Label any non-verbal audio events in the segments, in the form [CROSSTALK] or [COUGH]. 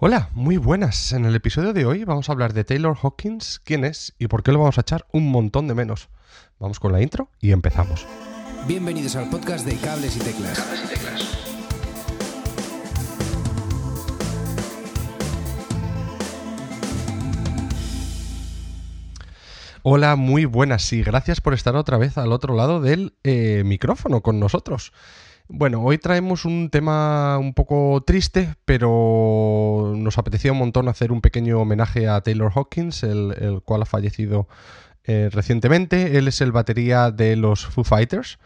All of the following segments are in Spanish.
Hola, muy buenas. En el episodio de hoy vamos a hablar de Taylor Hawkins, quién es y por qué lo vamos a echar un montón de menos. Vamos con la intro y empezamos. Bienvenidos al podcast de Cables y Teclas. Hola, muy buenas y gracias por estar otra vez al otro lado del eh, micrófono con nosotros. Bueno, hoy traemos un tema un poco triste, pero nos apetecía un montón hacer un pequeño homenaje a Taylor Hawkins, el, cual ha fallecido eh, recientemente. Él es el batería de los Foo Fighters.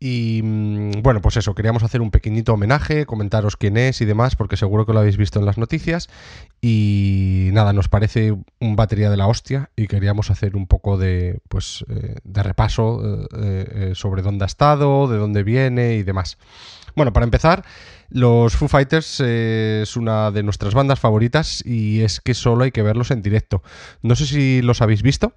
Y mm, bueno, pues eso, queríamos hacer un pequeñito homenaje, comentaros quién es y demás, porque seguro que lo habéis visto en las noticias. Y nada, nos parece un batería de la hostia y queríamos hacer un poco de, pues, eh, de repaso eh, eh, sobre dónde ha estado, de dónde viene y demás. Bueno, para empezar, los Foo Fighters es una de nuestras bandas favoritas y es que solo hay que verlos en directo. No sé si los habéis visto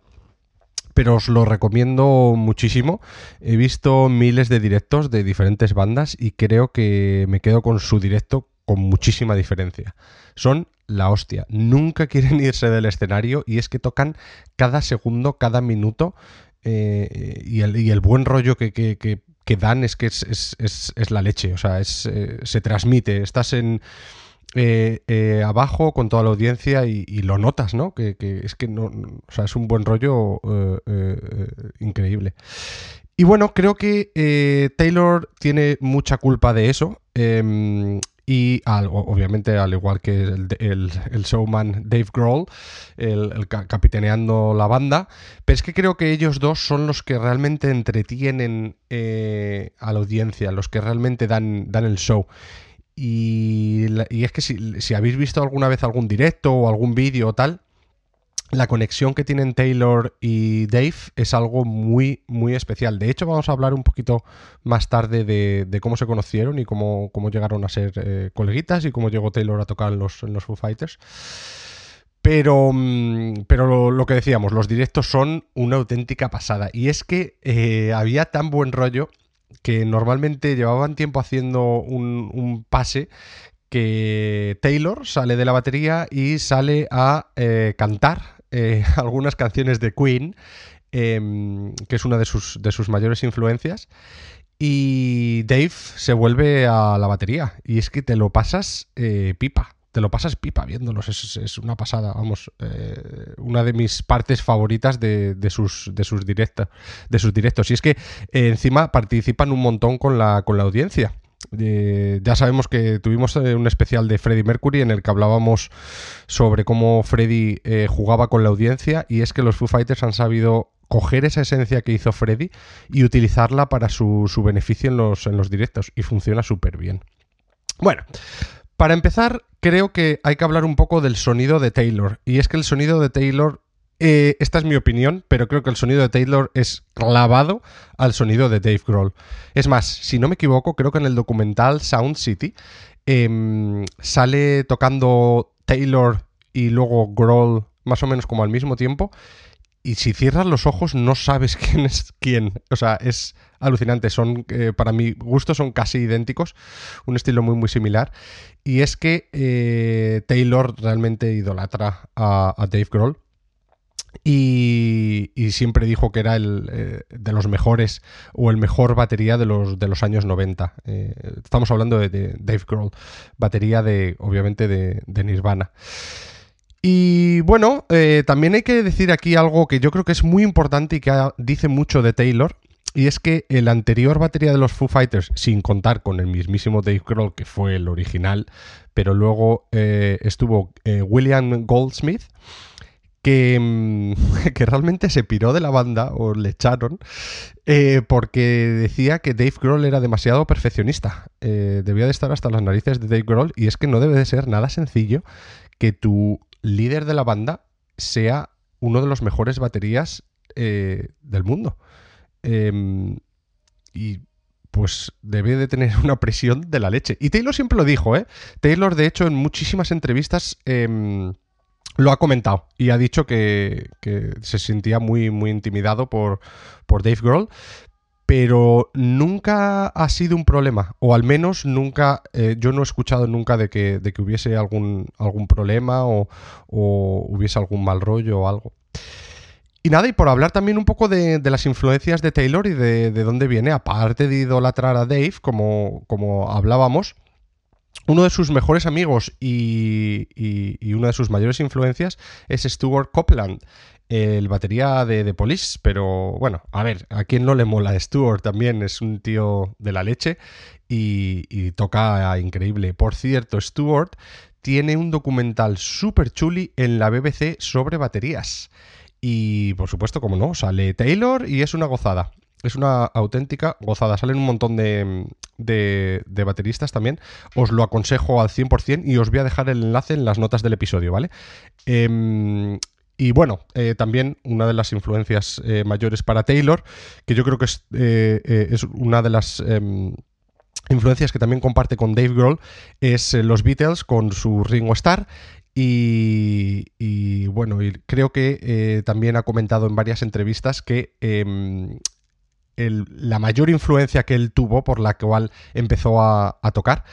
pero os lo recomiendo muchísimo. He visto miles de directos de diferentes bandas y creo que me quedo con su directo con muchísima diferencia. Son la hostia. Nunca [LAUGHS] quieren irse del escenario y es que tocan cada segundo, cada minuto eh, y, el, buen rollo que, dan es que es, la leche. O sea, eh, se transmite. Estás en eh, eh, abajo con toda la audiencia y, lo notas, ¿no? Que, es que no, o sea, es un buen rollo eh, increíble. Y bueno, creo que Taylor tiene mucha culpa de eso. Em, y obviamente, al igual que el, showman Dave Grohl, el, capitaneando la banda, pero es que creo que ellos dos son los que realmente entretienen a la audiencia, los que realmente dan, dan el show. Y, es que si, habéis visto alguna vez algún directo o algún vídeo o tal, la conexión que tienen Taylor y Dave es algo muy, muy especial. De hecho, vamos a hablar un poquito más tarde de, cómo se conocieron y cómo, llegaron a ser eh, coleguitas y cómo llegó Taylor a tocar en los, los Foo Fighters. Pero, mm, pero lo, que decíamos, los directos son una auténtica pasada. Y es que eh, había tan buen rollo que normalmente llevaban tiempo haciendo un, pase que Taylor sale de la batería y sale a eh, cantar eh, [LAUGHS] algunas canciones de Queen, em, que es una de sus, de sus mayores influencias. Y Dave se vuelve a la batería. Y es que te lo pasas eh, pipa te lo pasas pipa viéndolos, es, una pasada, vamos, eh, una de mis partes favoritas de, sus, de, sus, de sus directos. Y es que eh, encima participan un montón con la, con la audiencia. Eh, ya sabemos que tuvimos un especial de Freddie Mercury en el que hablábamos sobre cómo Freddie jugaba con la audiencia y es que los Foo Fighters han sabido coger esa esencia que hizo Freddie y utilizarla para su, su beneficio en los, en los directos y funciona súper bien. Bueno, para empezar, creo que hay que hablar un poco del sonido de Taylor. Y es que el sonido de Taylor, eh, esta es mi opinión, pero creo que el sonido de Taylor es clavado al sonido de Dave Grohl. Es más, si no me equivoco, creo que en el documental Sound City em, sale tocando Taylor y luego Grohl más o menos como al mismo tiempo y si cierras los ojos no sabes [LAUGHS] quién es quién. O sea, es alucinante. Son, eh, para mi gusto, son casi idénticos. Un estilo muy, muy similar. Y es que eh, Taylor realmente idolatra a, Dave Grohl. Y, siempre dijo que era el eh, de los mejores o el mejor batería de los, de los años 90. estamos hablando de, Dave Grohl, batería de, obviamente, de Nirvana. Y bueno, eh, también hay que decir aquí algo que yo creo que es muy importante y que dice mucho de Taylor. Y es que el anterior batería de los Foo Fighters, sin contar con el mismísimo Dave Grohl, que fue el original, pero luego eh, estuvo eh, William Goldsmith, que, mm, [LAUGHS] que, realmente se piró de la banda o le echaron porque decía que Dave Grohl era demasiado perfeccionista. debía de estar hasta las narices de Dave Grohl y es que no debe de ser nada sencillo que tu líder de la banda sea uno de los mejores baterías eh, del mundo. Em, y pues debe de tener una presión de la leche. Y Taylor siempre lo dijo, ¿eh? Taylor, de hecho, en muchísimas entrevistas em, lo ha comentado y ha dicho que, se sentía muy, muy intimidado por, por Dave Grohl. Pero nunca ha sido un problema, o al menos nunca, eh, yo no he escuchado nunca de que, de que hubiese algún, algún problema o, o hubiese algún mal rollo o algo. Y nada, y por hablar también un poco de, las influencias de Taylor y de, de, dónde viene, aparte de idolatrar a Dave, como, como hablábamos, uno de sus mejores amigos y, y, y, una de sus mayores influencias es Stuart Copeland, el batería de, de, Police, pero bueno, a ver, a quién no le mola Stuart también, es un tío de la leche y, y toca increíble. Por cierto, Stuart tiene un documental súper chuli en la BBC sobre baterías. Y por supuesto, como no, sale Taylor y es una gozada. Es una auténtica gozada. Salen un montón de, de, de, bateristas también. Os lo aconsejo al 100% y os voy a dejar el enlace en las notas del episodio, ¿vale? Eh, y bueno, eh, también una de las influencias eh, mayores para Taylor, que yo creo que es, eh, es una de las em, influencias que también comparte con Dave Grohl, es los Beatles con su Ringo Starr. Y, bueno, creo que también ha comentado en varias entrevistas que eh, la mayor influencia que él tuvo, por la cual empezó a, tocar,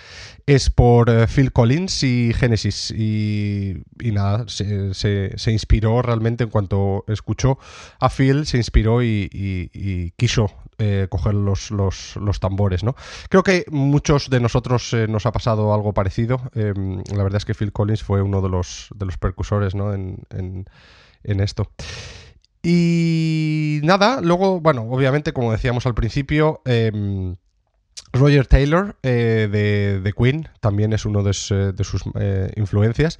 es por uh, Phil Collins y Genesis. Y, nada, se, inspiró realmente en cuanto escuchó a Phil, se inspiró y, quiso eh, coger los, tambores, ¿no? Creo que muchos de nosotros eh, nos ha pasado algo parecido. Eh, la verdad es que Phil Collins fue uno de los, de los percusores, ¿no? En esto. Y nada, luego, bueno, obviamente, como decíamos al principio, eh, Roger Taylor eh, de, de, Queen también es uno de, sus eh, influencias.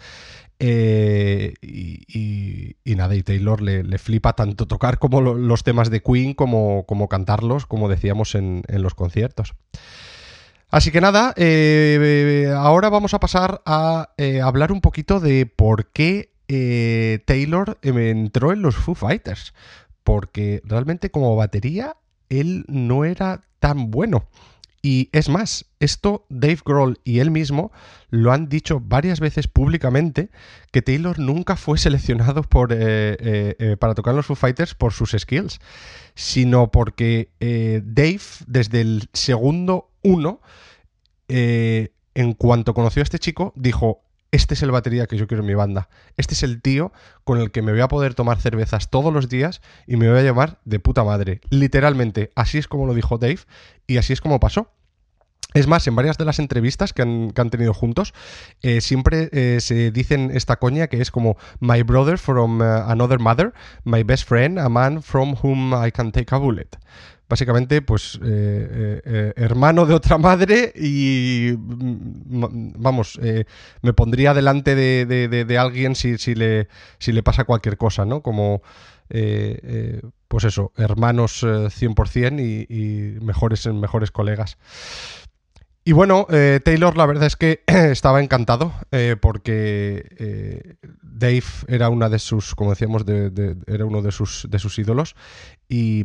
Eh, y, y, y, nada, y Taylor le, le, flipa tanto tocar como lo, los temas de Queen como, como cantarlos, como decíamos en, en los conciertos. Así que nada, ahora vamos a pasar a hablar un poquito de por qué eh, Taylor entró en los Foo Fighters. Porque realmente como batería él no era tan bueno. Y es más, esto Dave Grohl y él mismo lo han dicho varias veces públicamente que Taylor nunca fue seleccionado por, eh, eh, para tocar los Foo Fighters por sus skills, sino porque Dave desde el segundo uno, en cuanto conoció a este chico, dijo, este es el batería que yo quiero en mi banda. Este es el tío con el que me voy a poder tomar cervezas todos los días y me voy a llamar de puta madre. Literalmente, así es como lo dijo Dave y así es como pasó. Es más, en varias de las entrevistas que han, que han tenido juntos, eh, siempre eh, se dicen esta coña que es como My brother from uh, another mother, my best friend, a man from whom I can take a bullet básicamente, pues, eh, eh, hermano de otra madre y, mm, vamos, eh, me pondría delante de, de, de, alguien si, si, le, si, le, pasa cualquier cosa, ¿no? Como, eh, pues eso, hermanos 100% y, mejores, mejores colegas. Y bueno, eh, Taylor la verdad es que [CLEARS THROAT] estaba encantado eh, porque eh, Dave era una de sus, como decíamos, de, de, era uno de sus, de sus ídolos y,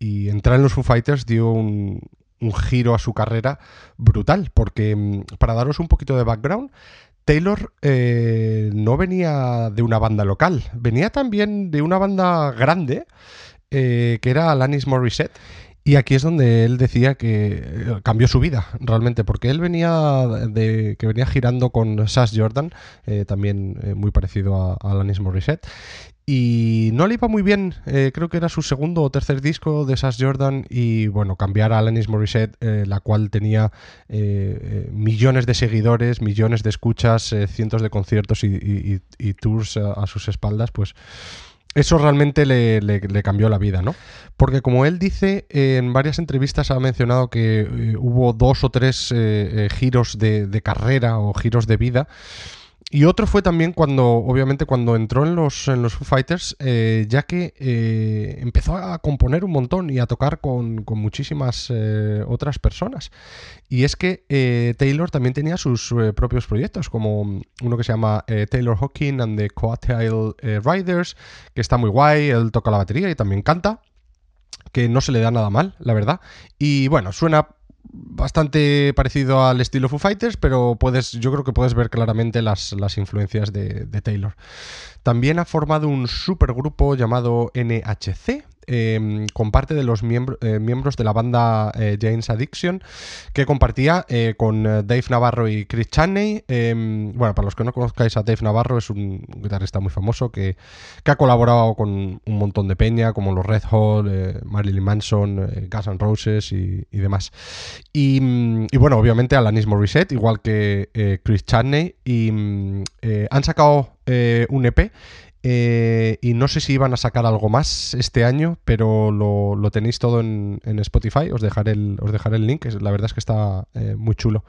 y entrar en los Foo Fighters dio un, giro a su carrera brutal, porque mm, para daros un poquito de background, Taylor eh, no venía de una banda local, venía también de una banda grande eh, que era Alanis Morissette. Y aquí es donde él decía que eh, cambió su vida realmente, porque él venía que venía girando con Sass Jordan, también muy parecido a, a Alanis Morissette, y no le iba muy bien, eh, creo que era su segundo o tercer disco de Sass Jordan y bueno, cambiar a Alanis Morissette, eh, la cual tenía eh, millones de seguidores, millones de escuchas, eh, cientos de conciertos y, tours a, sus espaldas, pues eso realmente le, le, cambió la vida, ¿no? Porque como él dice, eh, en varias entrevistas ha mencionado que eh, hubo dos o tres eh, giros de carrera o giros de vida, y otro fue también cuando, obviamente, cuando entró en los, en los Foo Fighters, eh, ya que eh, empezó a componer un montón y a tocar con, con muchísimas eh, otras personas. Y es que Taylor también tenía sus propios proyectos, como uno que se llama Taylor Hawking and the Coattail Riders, que está muy guay, él toca la batería y también canta que no se le da nada mal, la verdad. Y bueno, suena bastante parecido al estilo Foo Fighters, pero puedes, yo creo que puedes ver claramente las, las influencias de, de, Taylor. También ha formado un supergrupo llamado NHC em, con parte de los eh, miembros de la banda James Addiction, que compartía con Dave Navarro y Chris Chaney. Em, bueno, para los que no conozcáis a Dave Navarro, es un guitarrista muy famoso que, ha colaborado con un montón de peña, como los Red Hot, Marilyn Manson, Guns N' Roses y, demás. Y, bueno, obviamente Alanis Morissette, igual que Chris Chaney, y mm, han sacado un EP eh, y no sé si iban a sacar algo más este año, pero lo, tenéis todo en, Spotify. Os dejaré el, os dejaré el link, la verdad es que está eh, muy chulo.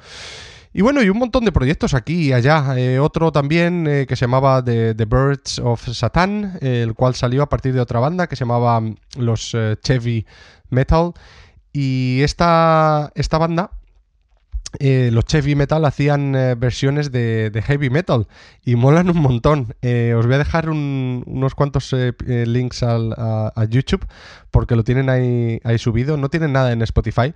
Y bueno, y un montón de proyectos aquí y allá. Eh, otro también que se llamaba The, Birds of Satan, el cual salió a partir de otra banda que se llamaba mm, los Chevy Metal. Y esta, esta banda eh, los Chevy Metal hacían eh, versiones de, heavy metal y molan un montón. Eh, os voy a dejar unos cuantos links a, YouTube porque lo tienen ahí, subido. No tienen nada en Spotify,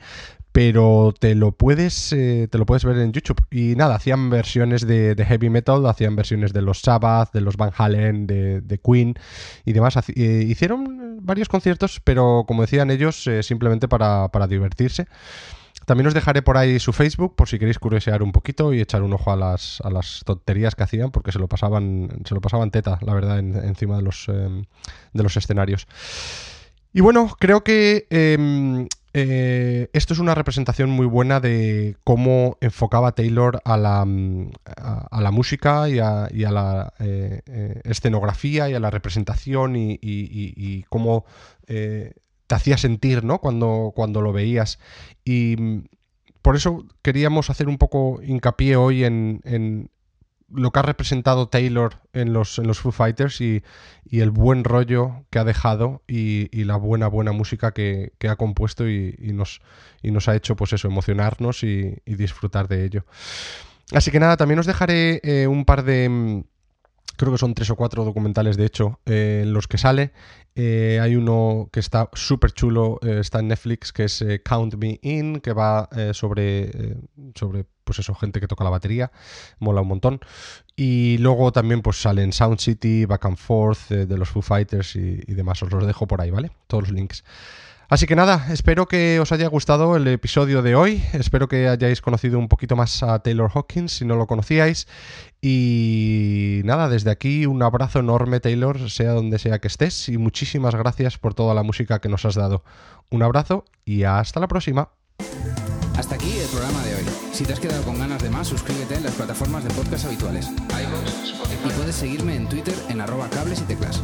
pero te lo puedes te lo puedes ver en YouTube. Y nada, hacían versiones de, heavy metal, hacían versiones de los Sabbath, de los Van Halen, de, Queen y demás. hicieron varios conciertos, pero como decían ellos, simplemente para, para divertirse. También os dejaré por ahí su Facebook por si queréis curiosear un poquito y echar un ojo a las, a las tonterías que hacían porque se lo pasaban, se lo pasaban teta, la verdad, encima de los, em, de los escenarios. Y bueno, creo que em, eh, esto es una representación muy buena de cómo enfocaba Taylor a la, a, la música y a, la eh, eh, escenografía y a la representación y cómo te hacía sentir, ¿no? Cuando, cuando lo veías. Y mm, por eso queríamos hacer un poco hincapié hoy en, lo que ha representado Taylor en los, en los Foo Fighters y, el buen rollo que ha dejado y, la buena, buena música que, ha compuesto y, nos, y nos ha hecho, pues eso, emocionarnos y, disfrutar de ello. Así que nada, también os dejaré eh, un par de mm, creo que son tres o cuatro documentales de hecho eh, en los que sale. Eh, hay uno que está súper chulo, eh, está en Netflix, que es Count Me In, que va sobre, sobre, pues eso, gente que toca la batería, mola un montón. Y luego también pues salen Sound City, Back and Forth, de los Foo Fighters y, y demás. Os los dejo por ahí, ¿vale? Todos los links. Así que nada, espero que os haya gustado el episodio de hoy, espero que hayáis conocido un poquito más a Taylor Hawkins si no lo conocíais y nada, desde aquí un abrazo enorme Taylor, sea donde sea que estés y muchísimas gracias por toda la música que nos has dado. Un abrazo y hasta la próxima. Hasta aquí el programa de hoy. Si te has quedado con ganas de más, suscríbete en las plataformas de podcast habituales. Y puedes seguirme en Twitter en arroba cables y teclas.